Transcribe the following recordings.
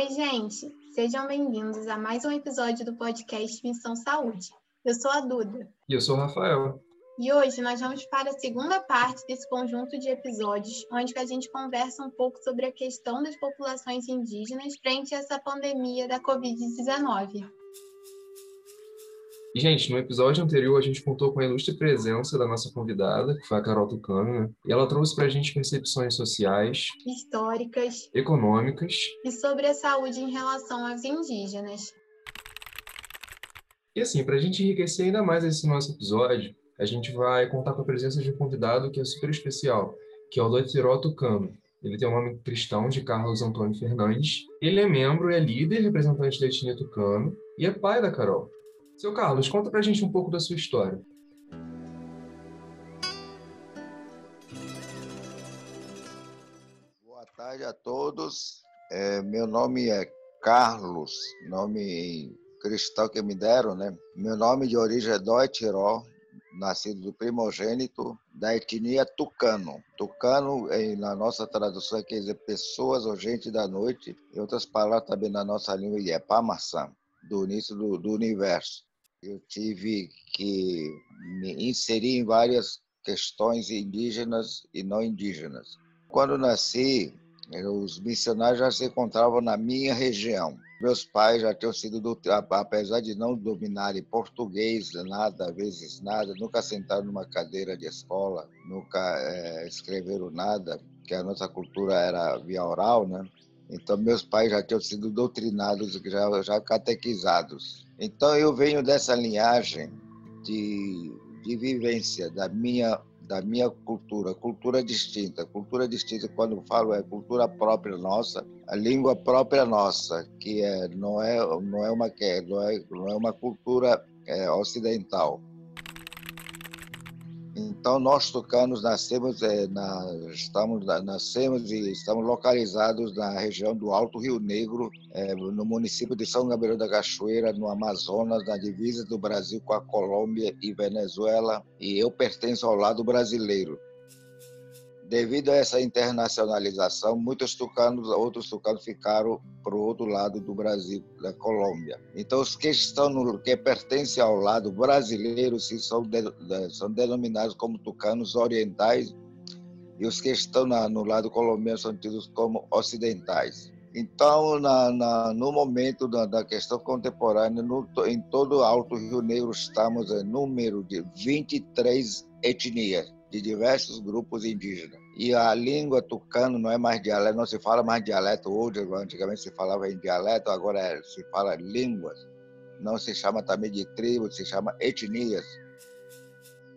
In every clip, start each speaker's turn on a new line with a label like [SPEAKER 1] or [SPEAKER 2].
[SPEAKER 1] Oi, gente! Sejam bem-vindos a mais um episódio do podcast Missão Saúde. Eu sou a Duda.
[SPEAKER 2] E eu sou o Rafael.
[SPEAKER 1] E hoje nós vamos para a segunda parte desse conjunto de episódios, onde a gente conversa um pouco sobre a questão das populações indígenas frente a essa pandemia da Covid-19.
[SPEAKER 2] E, gente, no episódio anterior a gente contou com a ilustre presença da nossa convidada, que foi a Carol Tucano, né? e ela trouxe para a gente percepções sociais,
[SPEAKER 1] históricas,
[SPEAKER 2] econômicas
[SPEAKER 1] e sobre a saúde em relação aos indígenas.
[SPEAKER 2] E assim, para a gente enriquecer ainda mais esse nosso episódio, a gente vai contar com a presença de um convidado que é super especial, que é o Lotiró Tucano. Ele tem o nome cristão de Carlos Antônio Fernandes. Ele é membro e é líder representante da etnia Tucano e é pai da Carol. Seu Carlos, conta pra gente um pouco da sua história.
[SPEAKER 3] Boa tarde a todos. É, meu nome é Carlos, nome cristão que me deram, né? Meu nome de origem é Dói Tiró, nascido do primogênito da etnia Tucano. Tucano, na nossa tradução, quer dizer pessoas ou gente da noite, e outras palavras também na nossa língua é Pamaçã, do início do, do universo eu tive que me inserir em várias questões indígenas e não indígenas. Quando nasci, os missionários já se encontravam na minha região. Meus pais já tinham sido, apesar de não dominarem português, nada, às vezes nada, nunca sentaram numa cadeira de escola, nunca é, escreveram nada, que a nossa cultura era via oral, né? Então, meus pais já tinham sido doutrinados, já, já catequizados. Então, eu venho dessa linhagem de, de vivência da minha, da minha cultura, cultura distinta. Cultura distinta, quando falo, é cultura própria nossa, a língua própria nossa, que é, não, é, não, é, uma, não, é, não é uma cultura é, ocidental então, nós tucanos nascemos, é, na, estamos, nascemos e estamos localizados na região do Alto Rio Negro, é, no município de São Gabriel da Cachoeira, no Amazonas, na divisa do Brasil com a Colômbia e Venezuela, e eu pertenço ao lado brasileiro. Devido a essa internacionalização, muitos tucanos, outros tucanos ficaram para o outro lado do Brasil, da Colômbia. Então, os que estão no que pertencem ao lado brasileiro se são, de, são denominados como tucanos orientais e os que estão na, no lado colombiano são tidos como ocidentais. Então, na, na, no momento da, da questão contemporânea, no, em todo o Alto Rio Negro, estamos em número de 23 etnias de diversos grupos indígenas. E a língua tucano não é mais dialeto, não se fala mais dialeto hoje, antigamente se falava em dialeto, agora é, se fala línguas. Não se chama também de tribo, se chama etnias.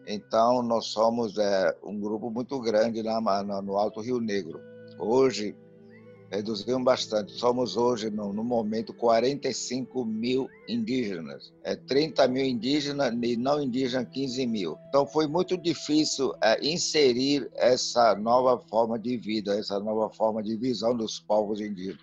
[SPEAKER 3] Então, nós somos é, um grupo muito grande lá no Alto Rio Negro. Hoje, reduziram bastante. Somos hoje, no, no, momento, 45 mil indígenas. É 30 mil indígenas e não indígenas 15 mil. Então foi muito difícil é, inserir essa nova forma de vida, essa nova forma de visão dos povos indígenas.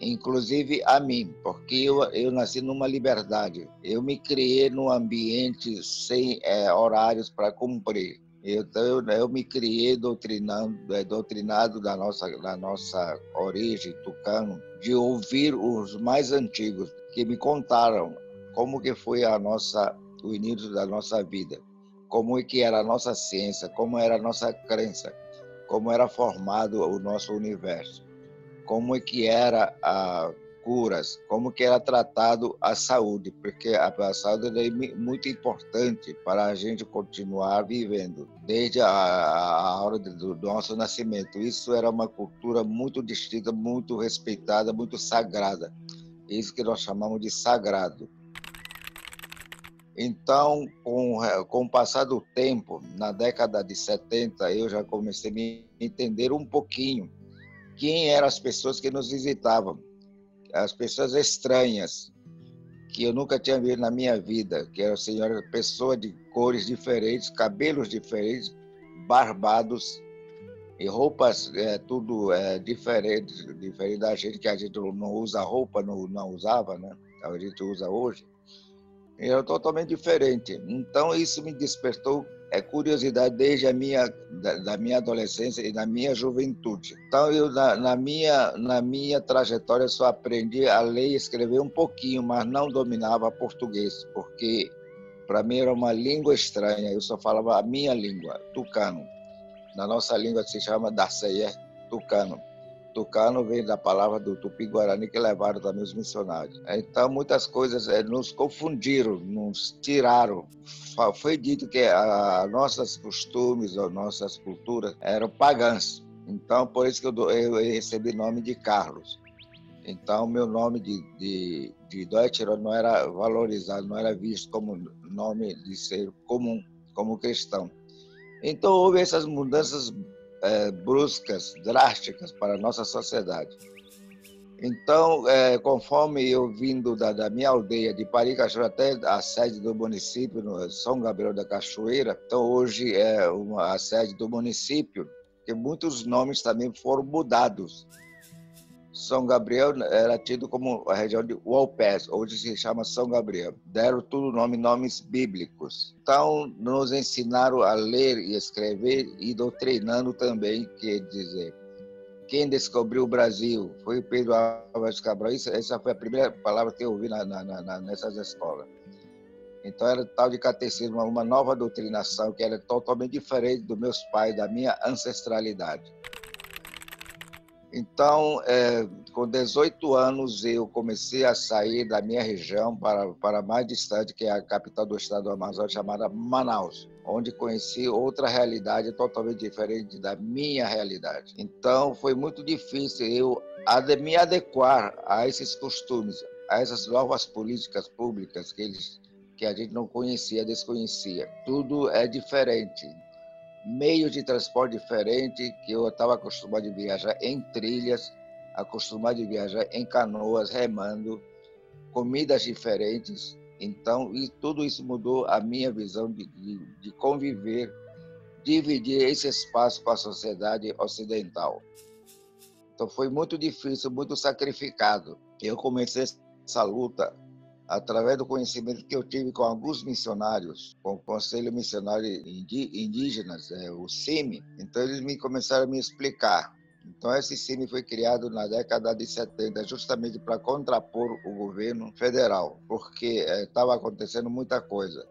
[SPEAKER 3] Inclusive a mim, porque eu, eu nasci numa liberdade. Eu me criei num ambiente sem é, horários para cumprir. Então, eu, eu me criei doutrinando, é, doutrinado da nossa, da nossa origem tucano, de ouvir os mais antigos que me contaram como que foi a nossa, o início da nossa vida, como é que era a nossa ciência, como era a nossa crença, como era formado o nosso universo, como é que era a curas, como que era tratado a saúde, porque a, saúde é muito importante para a gente continuar vivendo, desde a, hora do, nosso nascimento. Isso era uma cultura muito distinta, muito respeitada, muito sagrada. Isso que nós chamamos de sagrado. Então, com, com o passar do tempo, na década de 70, eu já comecei a me entender um pouquinho quem eram as pessoas que nos visitavam as pessoas estranhas que eu nunca tinha visto na minha vida, que eram senhoras, pessoas de cores diferentes, cabelos diferentes, barbados e roupas é, tudo é, diferente, diferente da gente que a gente não usa roupa, não, não usava, né? A gente usa hoje. Era totalmente diferente. Então, isso me despertou é curiosidade desde a minha da, da, minha adolescência e da minha juventude. Então eu na, na, minha na minha trajetória só aprendi a ler e escrever um pouquinho, mas não dominava português, porque para mim era uma língua estranha. Eu só falava a minha língua, tucano. Na nossa língua se chama Daceia, tucano. Tucano vem da palavra do Tupi-Guarani que levaram também os missionários. Então, muitas coisas é, nos confundiram, nos tiraram. Foi dito que a, nossos costumes, as nossas culturas eram pagãs. Então, por isso que eu, eu recebi o nome de Carlos. Então, meu nome de, de, de não era valorizado, não era visto como nome de ser comum, como cristão. Então, houve essas mudanças é, bruscas, drásticas para a nossa sociedade. Então, é, conforme eu vindo da, da, minha aldeia de Paricachoeira até a sede do município, no São Gabriel da Cachoeira, então hoje é uma, a sede do município, que muitos nomes também foram mudados. São Gabriel era tido como a região de Walpés, hoje se chama São Gabriel. Deram tudo nome, nomes bíblicos. Então, nos ensinaram a ler e escrever e doutrinando também, quer dizer, quem descobriu o Brasil foi Pedro Álvares Cabral. Isso, essa foi a primeira palavra que eu ouvi na, na, na, nessas escolas. Então era tal de catecismo, uma nova doutrinação que era totalmente diferente dos meus pais, da minha ancestralidade. Então, é, com 18 anos, eu comecei a sair da minha região para, para mais distante, que é a capital do estado do Amazonas, chamada Manaus, onde conheci outra realidade totalmente diferente da minha realidade. Então, foi muito difícil eu me adequar a esses costumes, a essas novas políticas públicas que eles que a gente não conhecia, desconhecia. Tudo é diferente meios de transporte diferente, que eu estava acostumado a viajar em trilhas, acostumado a viajar em canoas, remando, comidas diferentes. Então, e tudo isso mudou a minha visão de, de, de conviver, dividir esse espaço com a sociedade ocidental. Então, foi muito difícil, muito sacrificado. Eu comecei essa luta através do conhecimento que eu tive com alguns missionários, com o Conselho Missionário Indígenas, é, o CIMI, então eles me começaram a me explicar. Então esse CIMI foi criado na década de 70 justamente para contrapor o governo federal, porque estava é, acontecendo muita coisa.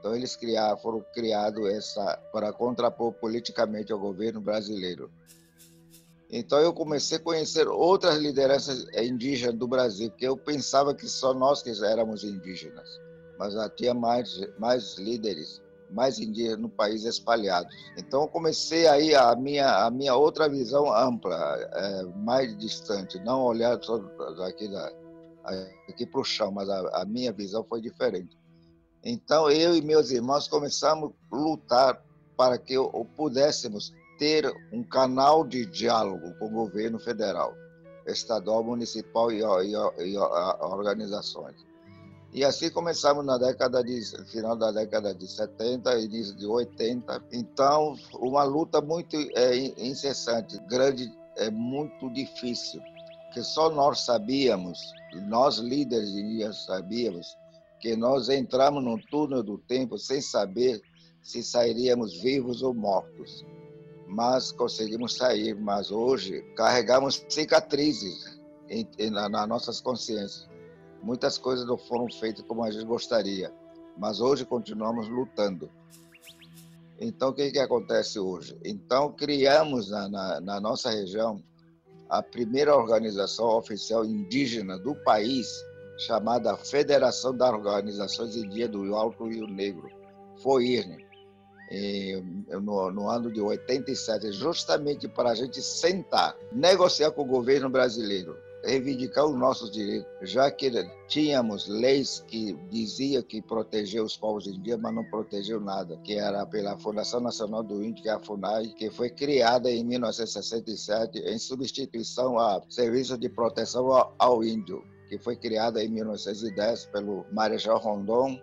[SPEAKER 3] Então eles criaram, foram criados para contrapor politicamente ao governo brasileiro. Então eu comecei a conhecer outras lideranças indígenas do Brasil, porque eu pensava que só nós que éramos indígenas, mas tinha mais mais líderes, mais indígenas no país espalhados. Então eu comecei aí a minha a minha outra visão ampla, é, mais distante, não olhar só daqui da aqui para o chão, mas a, a minha visão foi diferente. Então eu e meus irmãos começamos a lutar para que pudéssemos ter um canal de diálogo com o governo federal, estadual, municipal e, e, e organizações. E assim começamos na década de final da década de 70 e início de 80. Então, uma luta muito é, incessante, grande, é muito difícil, que só nós sabíamos, nós líderes sabíamos que nós entramos no túnel do tempo sem saber se sairíamos vivos ou mortos mas conseguimos sair. Mas hoje carregamos cicatrizes em, em, na, nas nossas consciências. Muitas coisas não foram feitas como a gente gostaria, mas hoje continuamos lutando. Então, o que, que acontece hoje? Então, criamos na, na, na nossa região a primeira organização oficial indígena do país, chamada Federação das Organizações Indígenas do Alto Rio Negro, FOIRNE no, no, ano de 87, justamente para a gente sentar, negociar com o governo brasileiro, reivindicar os nossos direitos, já que tínhamos leis que diziam que protegia os povos indígenas, mas não protegeu nada, que era pela Fundação Nacional do Índio, que é a FUNAI, que foi criada em 1967 em substituição a Serviço de Proteção ao, ao Índio, que foi criada em 1910 pelo Marechal Rondon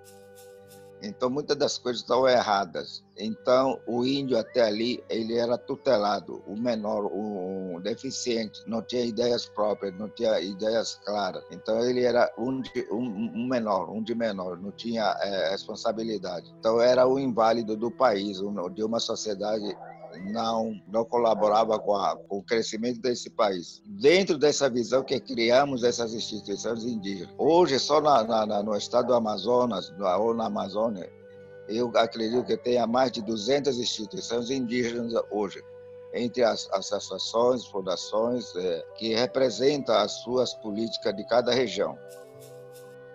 [SPEAKER 3] Então, muitas das coisas estão erradas. Então, o índio até ali, ele era tutelado, o menor, o, deficiente, não tinha ideias próprias, não tinha ideias claras. Então, ele era um, de, um, um menor, um de menor, não tinha é, responsabilidade. Então, era o inválido do país, de uma sociedade não, não colaborava com, a, com, o crescimento desse país. Dentro dessa visão que criamos essas instituições indígenas. Hoje, só na, na, no estado do Amazonas, ou na Amazônia, eu acredito que tenha mais de 200 instituições indígenas hoje, entre as, as associações, fundações, é, que representam as suas políticas de cada região.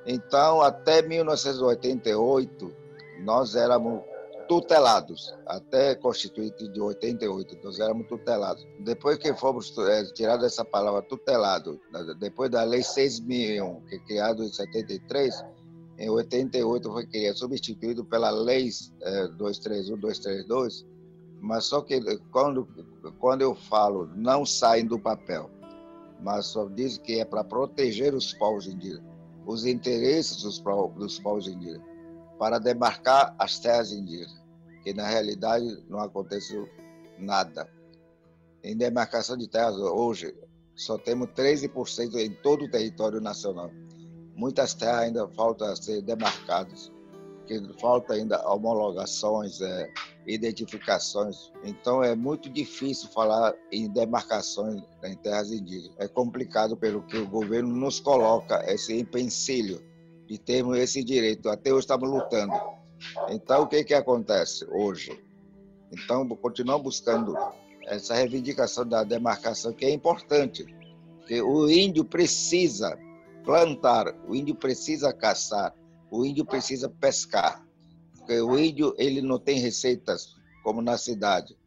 [SPEAKER 3] Então, até 1988, nós éramos tutelados, até constituinte de 88, nós éramos tutelados. Depois que fomos é, tirados essa palavra tutelado, depois da Lei 6.001, que é criada em 73, em 88 foi criado, substituído pela Lei é, 231, 232, mas só que quando, quando eu falo não saem do papel, mas só diz que é para proteger os povos indígenas, os interesses dos, dos povos indígenas, para demarcar as terras indígenas que na realidade não aconteceu nada. Em demarcação de terras, hoje, só temos 13% em todo o território nacional. Muitas terras ainda faltam ser demarcadas, que falta ainda homologações, é, identificações. Então é muito difícil falar em demarcações em terras indígenas. É complicado pelo que o governo nos coloca esse empecilho de termos esse direito. Até hoje estamos lutando. Então, o que, que acontece hoje? Então, continuamos buscando essa reivindicação da demarcação, que é importante, que o índio precisa plantar, o índio precisa caçar, o índio precisa pescar, porque o índio ele não tem receitas como na cidade,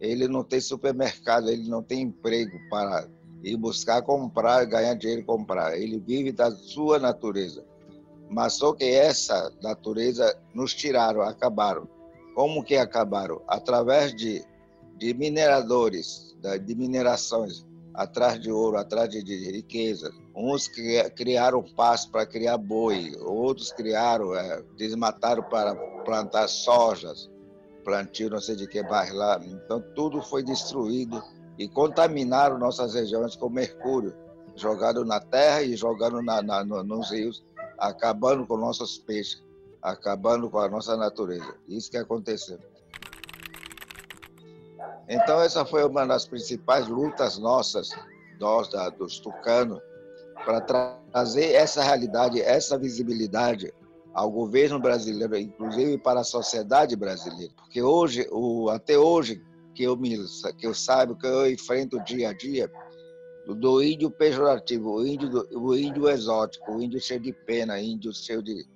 [SPEAKER 3] ele não tem supermercado, ele não tem emprego para ir buscar comprar, ganhar dinheiro e comprar, ele vive da sua natureza mas só que essa natureza nos tiraram, acabaram. Como que acabaram? Através de, de mineradores, de minerações, atrás de ouro, atrás de, de riqueza. Uns criaram pasto para criar boi, outros criaram, é, desmataram para plantar sojas, plantio não sei de que mais lá. Então tudo foi destruído e contaminaram nossas regiões com mercúrio, jogado na terra e jogando na, na, nos rios acabando com nossos peixes, acabando com a nossa natureza. Isso que aconteceu. Então, essa foi uma das principais lutas nossas, nós, da, dos tucanos, para trazer essa realidade, essa visibilidade ao governo brasileiro, inclusive para a sociedade brasileira. Porque hoje, o, até hoje, que eu, me, que eu saiba, que eu enfrento dia a dia, do índio pejorativo, o índio, o índio exótico, o índio cheio de pena, índio cheio de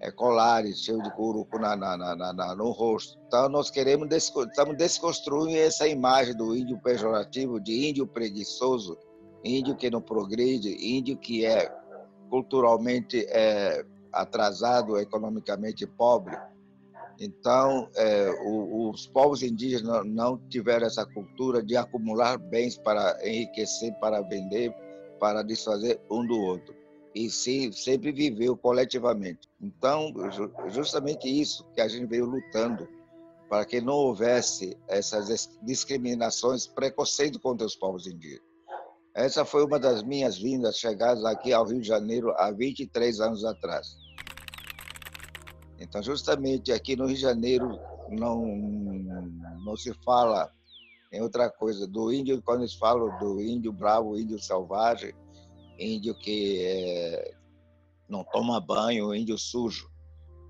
[SPEAKER 3] é, colares, cheio de curuco na, na, na, na, no rosto. Então, nós queremos estamos desconstruindo essa imagem do índio pejorativo, de índio preguiçoso, índio que não progride, índio que é culturalmente é, atrasado, economicamente pobre. Então, é, o, os povos indígenas não tiveram essa cultura de acumular bens para enriquecer, para vender, para desfazer um do outro. E sim, sempre viveu coletivamente. Então, justamente isso que a gente veio lutando, para que não houvesse essas discriminações, preconceito contra os povos indígenas. Essa foi uma das minhas vindas, chegadas aqui ao Rio de Janeiro há 23 anos atrás. Então, justamente aqui no Rio de Janeiro não, não se fala em outra coisa. Do índio, quando eles falam do índio bravo, índio selvagem, índio que é, não toma banho, índio sujo.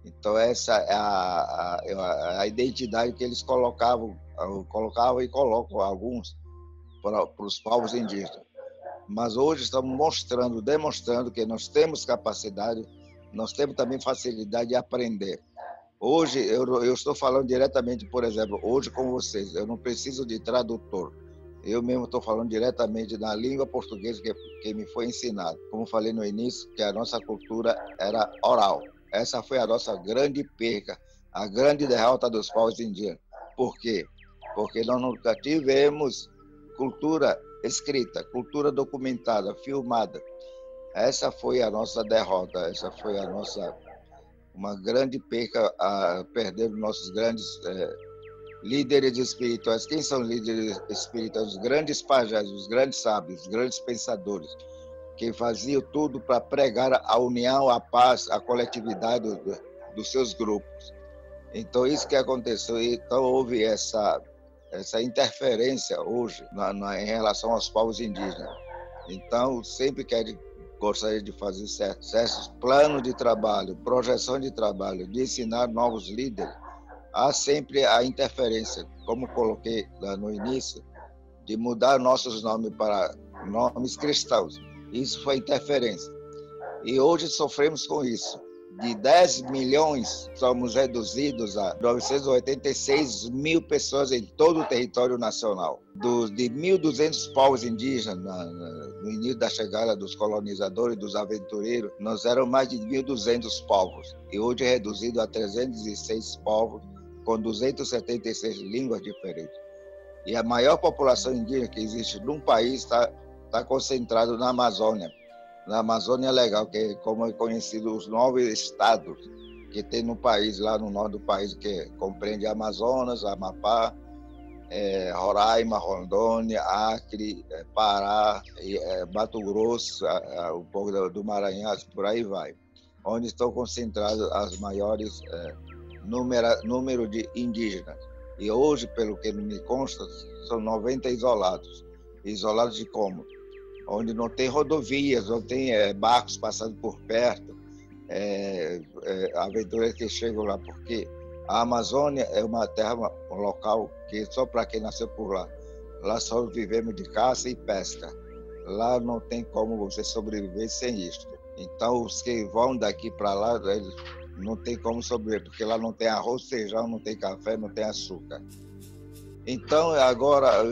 [SPEAKER 3] Então, essa é a, a, a identidade que eles colocavam, colocavam e colocam alguns para, para os povos indígenas. Mas hoje estamos mostrando, demonstrando que nós temos capacidade nós temos também facilidade de aprender. Hoje, eu, eu estou falando diretamente, por exemplo, hoje com vocês, eu não preciso de tradutor. Eu mesmo estou falando diretamente na língua portuguesa que, que me foi ensinado. Como falei no início, que a nossa cultura era oral. Essa foi a nossa grande perca, a grande derrota dos povos indígenas. Por quê? Porque nós nunca tivemos cultura escrita, cultura documentada, filmada. Essa foi a nossa derrota, essa foi a nossa uma grande perca a perder nossos grandes é, líderes espirituais. Quem são líderes espirituais? Os grandes pajés, os grandes sábios, os grandes pensadores, que faziam tudo para pregar a união, a paz, a coletividade do, dos seus grupos. Então, isso que aconteceu. Então, houve essa, essa interferência hoje na, na, em relação aos povos indígenas. Então, sempre que gostaria de fazer certos planos de trabalho, projeção de trabalho, de ensinar novos líderes, há sempre a interferência, como coloquei lá no início, de mudar nossos nomes para nomes cristãos. Isso foi interferência. E hoje sofremos com isso de 10 milhões, somos reduzidos a 986 mil pessoas em todo o território nacional. Dos, de 1.200 povos indígenas, na, na, no início da chegada dos colonizadores, dos aventureiros, nós éramos mais de 1.200 povos. E hoje é reduzido a 306 povos, com 276 línguas diferentes. E a maior população indígena que existe num país está tá concentrada na Amazônia na Amazônia Legal, que é como é conhecido os nove estados que tem no país, lá no norte do país, que compreende Amazonas, Amapá, é, Roraima, Rondônia, Acre, é, Pará, é, Mato Grosso, a, a, um pouco do, do Maranhão, por aí vai, onde estão concentrados as maiores é, número, número de indígenas. E hoje, pelo que me consta, são 90 isolados. Isolados de como? Onde não tem rodovias, não tem é, barcos passando por perto, é, é, aventureiros que chegam lá, porque a Amazônia é uma terra, um local que só para quem nasceu por lá. Lá só vivemos de caça e pesca. Lá não tem como você sobreviver sem isto. Então, os que vão daqui para lá, eles não tem como sobreviver, porque lá não tem arroz, feijão, não tem café, não tem açúcar. Então, agora,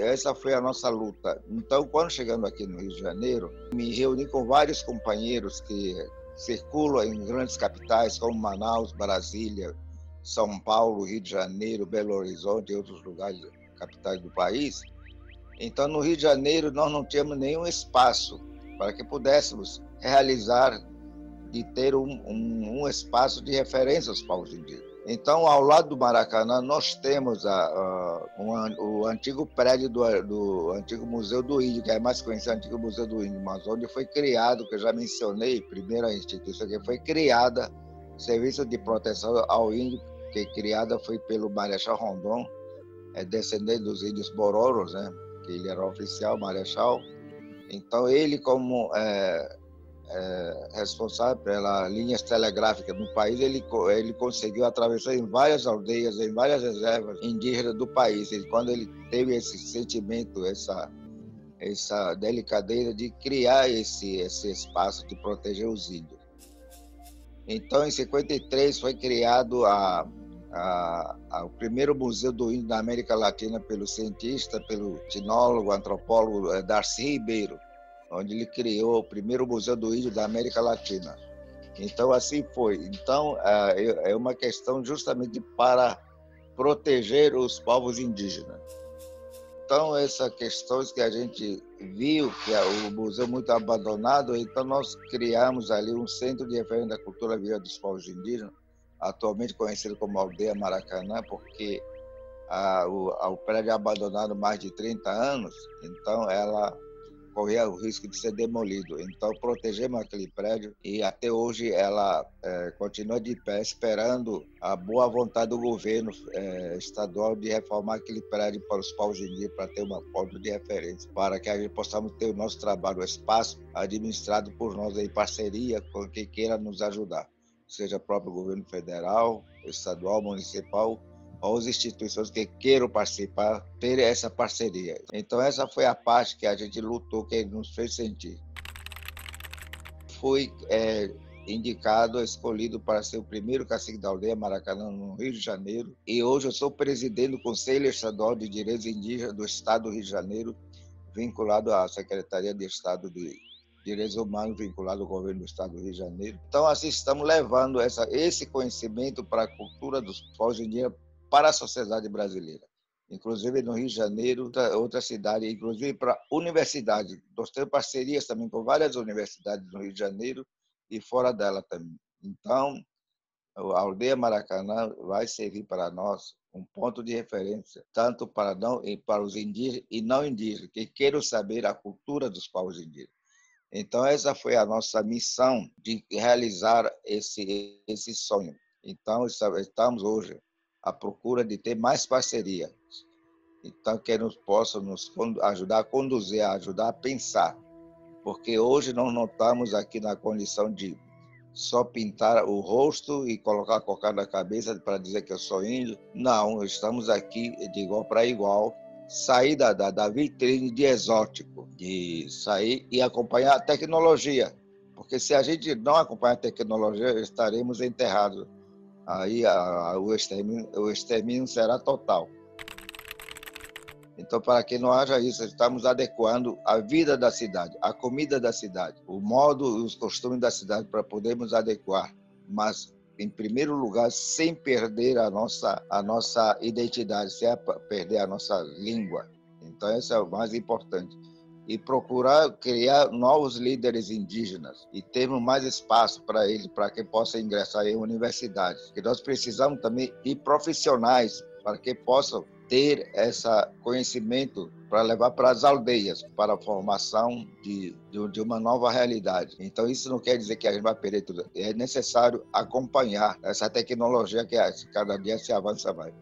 [SPEAKER 3] essa foi a nossa luta. Então, quando chegando aqui no Rio de Janeiro, me reuni com vários companheiros que circulam em grandes capitais como Manaus, Brasília, São Paulo, Rio de Janeiro, Belo Horizonte e outros lugares, capitais do país. Então, no Rio de Janeiro, nós não tínhamos nenhum espaço para que pudéssemos realizar e ter um, um, um espaço de referência aos povos indígenas. Então, ao lado do Maracanã, nós temos a, a, um, o antigo prédio do, do, antigo Museu do Índio, que é mais conhecido, Antigo Museu do Índio, mas onde foi criado, que eu já mencionei, primeira instituição que foi criada, Serviço de Proteção ao Índio, que criada foi pelo Marechal Rondon, é descendente dos índios Bororos, né? que ele era oficial, Marechal. Então, ele, como é, é, responsável pela linhas telegráficas no país, ele, ele conseguiu atravessar em várias aldeias, em várias reservas indígenas do país. E quando ele teve esse sentimento, essa, essa delicadeza de criar esse, esse espaço de proteger os índios. Então, em 53, foi criado a, a, a, o primeiro Museu do Índio da América Latina pelo cientista, pelo etnólogo, antropólogo eh, Darcy Ribeiro onde ele criou o primeiro museu do índio da América Latina. Então, assim foi. Então, é, é uma questão justamente para proteger os povos indígenas. Então, essas questões que a gente viu, que é o museu muito abandonado, então nós criamos ali um centro de referência da cultura viva dos povos indígenas, atualmente conhecido como Aldeia Maracanã, porque a, o, o prédio é abandonado mais de 30 anos, então ela corria o risco de ser demolido. Então, protegemos aquele prédio e até hoje ela é, continua de pé, esperando a boa vontade do governo é, estadual de reformar aquele prédio para os povos indígenas, para ter uma ponto de referência, para que a gente possamos ter o nosso trabalho, o espaço administrado por nós em parceria com quem queira nos ajudar, seja o próprio governo federal, estadual, municipal as instituições que queiram participar ter essa parceria. Então essa foi a parte que a gente lutou, que nos fez sentir. Fui é, indicado, escolhido para ser o primeiro cacique da aldeia Maracanã no Rio de Janeiro e hoje eu sou presidente do Conselho Estadual de Direitos Indígenas do Estado do Rio de Janeiro, vinculado à Secretaria de Estado de Direitos Humanos, vinculado ao governo do Estado do Rio de Janeiro. Então, assim, estamos levando essa, esse conhecimento para a cultura dos povos indígenas para a sociedade brasileira. Inclusive no Rio de Janeiro, outra, outra cidade, inclusive para a universidade. Nós temos parcerias também com várias universidades no Rio de Janeiro e fora dela também. Então, a aldeia Maracanã vai servir para nós um ponto de referência, tanto para, não, para os indígenas e não indígenas, que queiram saber a cultura dos povos indígenas. Então, essa foi a nossa missão de realizar esse, esse sonho. Então, estamos hoje à procura de ter mais parceria. Então, que nos possa nos ajudar a conduzir, a ajudar a pensar. Porque hoje nós não estamos aqui na condição de só pintar o rosto e colocar a cocada na cabeça para dizer que eu sou índio. Não, estamos aqui de igual para igual, sair da, da, da, vitrine de exótico, de sair e acompanhar a tecnologia. Porque se a gente não acompanhar a tecnologia, estaremos enterrados. Aí a, a, o, extermínio, o extermínio será total. Então, para que não haja isso, estamos adequando a vida da cidade, a comida da cidade, o modo e os costumes da cidade para podermos adequar, mas em primeiro lugar, sem perder a nossa a nossa identidade, sem perder a nossa língua. Então, isso é o mais importante. E procurar criar novos líderes indígenas e termos mais espaço para eles, para que possam ingressar em universidades. Que nós precisamos também de profissionais para que possam ter esse conhecimento para levar para as aldeias, para a formação de, de, de, uma nova realidade. Então, isso não quer dizer que a gente vai perder tudo. É necessário acompanhar essa tecnologia que cada dia se avança mais.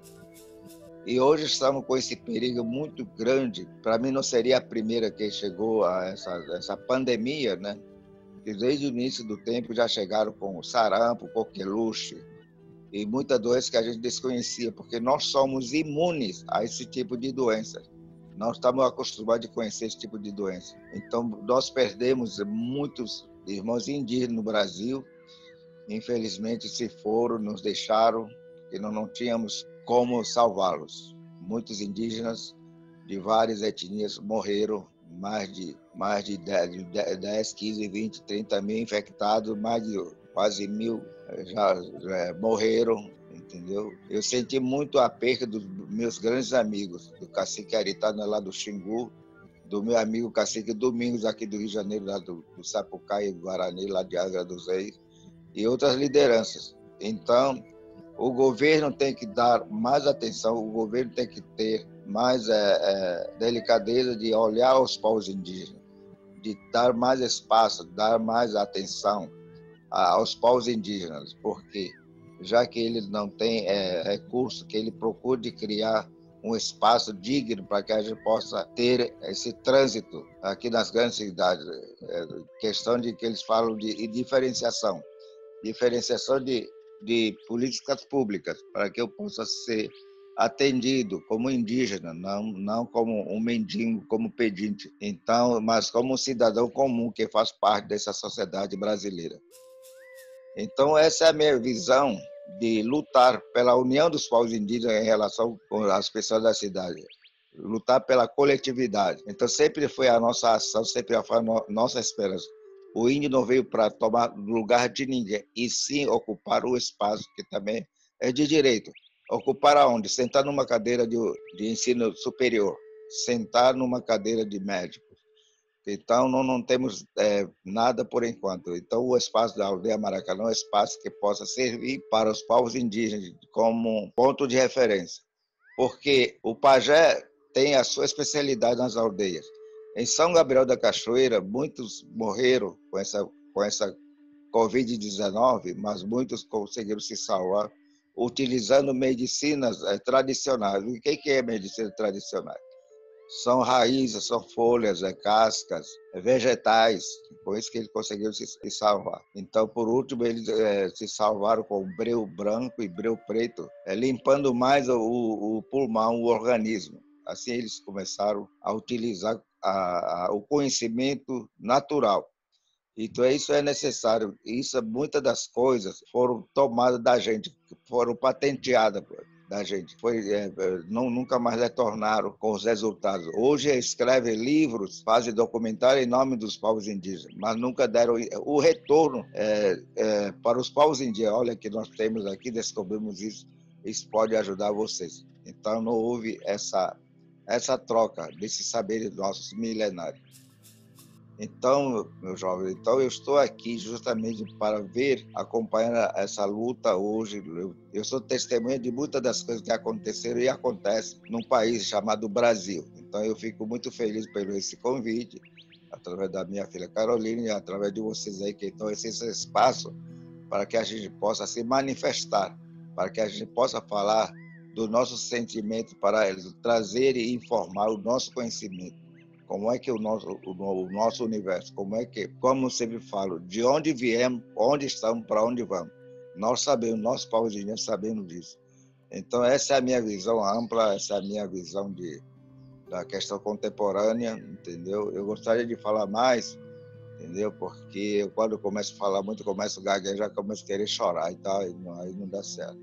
[SPEAKER 3] E hoje estamos com esse perigo muito grande. Para mim, não seria a primeira que chegou a essa, essa pandemia, né? Que desde o início do tempo já chegaram com sarampo, coqueluche, e muitas doenças que a gente desconhecia, porque nós somos imunes a esse tipo de doença. Nós estamos acostumados a conhecer esse tipo de doença. Então, nós perdemos muitos irmãos indígenas no Brasil. Infelizmente, se foram, nos deixaram, e nós não tínhamos como salvá-los. Muitos indígenas de várias etnias morreram, mais de, mais de 10, 10 15, 20, 30 mil infectados, mais de quase mil já, já morreram, entendeu? Eu senti muito a perda dos meus grandes amigos, do cacique Aritana lá do Xingu, do meu amigo cacique Domingos aqui do Rio de Janeiro, lá do, do Sapucaí, Guarani, lá de Agra dos Reis, e outras lideranças. Então, o governo tem que dar mais atenção, o governo tem que ter mais é, é, delicadeza de olhar os povos indígenas, de dar mais espaço, dar mais atenção, aos povos indígenas, porque já que ele não tem é, recurso, que ele procure criar um espaço digno para que a gente possa ter esse trânsito aqui nas grandes cidades. É questão de que eles falam de diferenciação, diferenciação de, de políticas públicas, para que eu possa ser atendido como indígena, não, não como um mendigo, como pedinte, então, mas como um cidadão comum que faz parte dessa sociedade brasileira. Então, essa é a minha visão de lutar pela união dos povos indígenas em relação as pessoas da cidade. Lutar pela coletividade. Então, sempre foi a nossa ação, sempre foi a nossa esperança. O índio não veio para tomar lugar de ninguém, e sim ocupar o espaço, que também é de direito. Ocupar aonde? Sentar numa cadeira de, de ensino superior, sentar numa cadeira de médico então, não, não temos é, nada por enquanto. Então, o espaço da aldeia Maracanã é um espaço que possa servir para os povos indígenas como ponto de referência. Porque o pajé tem a sua especialidade nas aldeias. Em São Gabriel da Cachoeira, muitos morreram com essa, com essa Covid-19, mas muitos conseguiram se salvar utilizando medicinas é, tradicionais. O que é medicina tradicional? são raízes, são folhas, é cascas, é vegetais, por isso que ele conseguiu se, salvar. Então, por último, eles é, se salvaram com breu branco e breu preto, é, limpando mais o, o, pulmão, o organismo. Assim, eles começaram a utilizar a, a, o conhecimento natural. Então, isso é necessário. Isso, muitas das coisas foram tomadas da gente, foram patenteadas da gente. Foi, é, é, não, nunca mais retornaram com os resultados. Hoje escreve livros, fazem documentário em nome dos povos indígenas, mas nunca deram o retorno é, é, para os povos indígenas. Olha que nós temos aqui, descobrimos isso, isso pode ajudar vocês. Então não houve essa essa troca desses saberes nossos milenários. Então, meu jovem, então eu estou aqui justamente para ver, acompanhar essa luta hoje. Eu sou testemunha de muitas das coisas que aconteceram e acontecem num país chamado Brasil. Então, eu fico muito feliz pelo esse convite, através da minha filha Carolina e através de vocês aí que estão esse espaço para que a gente possa se manifestar, para que a gente possa falar do nosso sentimento para eles, trazer e informar o nosso conhecimento como é que o nosso, o, o nosso universo, como é que, como eu sempre falo, de onde viemos, onde estamos, para onde vamos. Nós sabemos, nós povos indígenas sabemos disso. Então, essa é a minha visão ampla, essa é a minha visão de, da questão contemporânea, entendeu? Eu gostaria de falar mais, entendeu? Porque eu, quando eu começo a falar muito, começo a gaguejar, começo a querer chorar e tal, e não, aí não dá certo.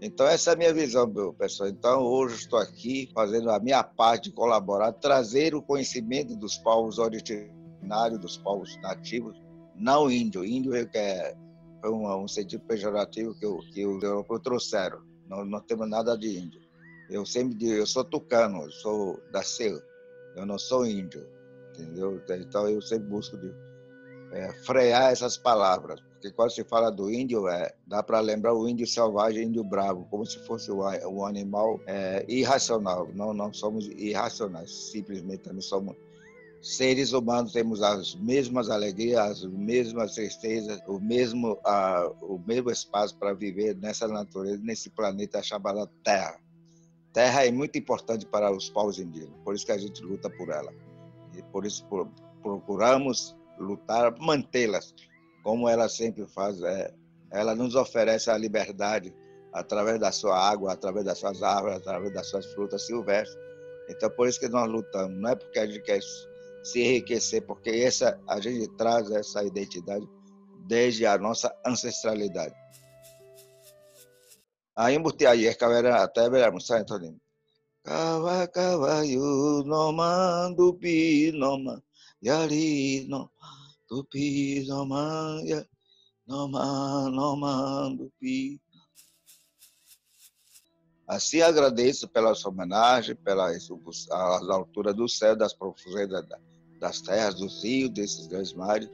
[SPEAKER 3] Então, essa é a minha visão, meu pessoal. Então, hoje estou aqui fazendo a minha parte, colaborar, trazer o conhecimento dos povos originários, dos povos nativos, não índio. Índio é, foi um, um sentido pejorativo que, eu, que os europeus trouxeram. Não, não temos nada de índio. Eu sempre digo, eu sou tucano, eu sou da CEU, eu não sou índio, entendeu? Então, eu sempre busco de, é, frear essas palavras porque quando se fala do índio, é, dá para lembrar o índio selvagem, índio bravo, como se fosse um, animal é, irracional. Não, não somos irracionais, simplesmente não somos seres humanos, temos as mesmas alegrias, as mesmas tristezas, o mesmo, a, o mesmo espaço para viver nessa natureza, nesse planeta chamado Terra. Terra é muito importante para os povos indígenas, por isso que a gente luta por ela. E por isso procuramos lutar, mantê-las como ela sempre faz, é, ela nos oferece a liberdade através da sua água, através das suas árvores, através das suas frutas silvestres. Então, por isso que nós lutamos. Não é porque a gente quer se enriquecer, porque essa, a gente traz essa identidade desde a nossa ancestralidade. Aí, caveira até veremos, sai, Antônio. Cava, cavaio, nomando, pi, noma, yari, no. Tupi Nomaya, Noma, Noma, Tupi. Assim agradeço pela sua homenagem, pelas alturas do céu, das profundezas das terras, dos rios, desses grandes mares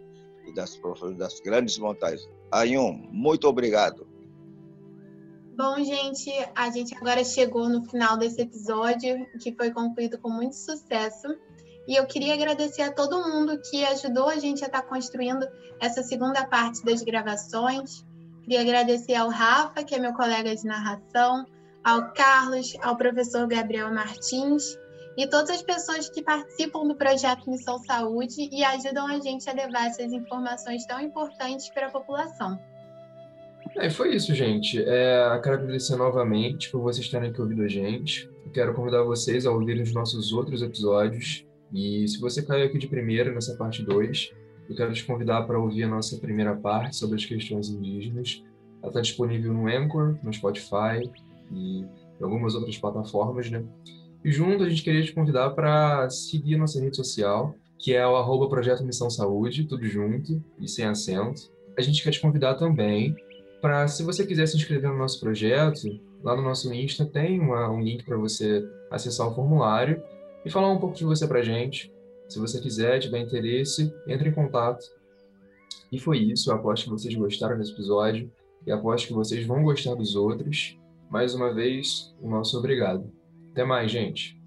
[SPEAKER 3] e das das grandes montanhas. Ayun, muito obrigado.
[SPEAKER 1] Bom, gente, a gente agora chegou no final desse episódio, que foi concluído com muito sucesso. E eu queria agradecer a todo mundo que ajudou a gente a estar tá construindo essa segunda parte das gravações. Queria agradecer ao Rafa, que é meu colega de narração, ao Carlos, ao professor Gabriel Martins e todas as pessoas que participam do projeto Missão Saúde e ajudam a gente a levar essas informações tão importantes para a população.
[SPEAKER 2] É, foi isso, gente. É, quero agradecer novamente por vocês estarem aqui ouvindo a gente. Quero convidar vocês a ouvirem os nossos outros episódios e se você caiu aqui de primeira nessa parte 2, eu quero te convidar para ouvir a nossa primeira parte sobre as questões indígenas. Ela está disponível no Anchor, no Spotify e em algumas outras plataformas, né? E junto a gente queria te convidar para seguir nossa rede social, que é o arroba Projeto Missão Saúde, tudo junto e sem acento. A gente quer te convidar também para, se você quiser se inscrever no nosso projeto, lá no nosso Insta tem uma, um link para você acessar o formulário e falar um pouco de você para gente. Se você quiser, tiver interesse, entre em contato. E foi isso. Eu aposto que vocês gostaram desse episódio e aposto que vocês vão gostar dos outros. Mais uma vez, o nosso obrigado. Até mais, gente.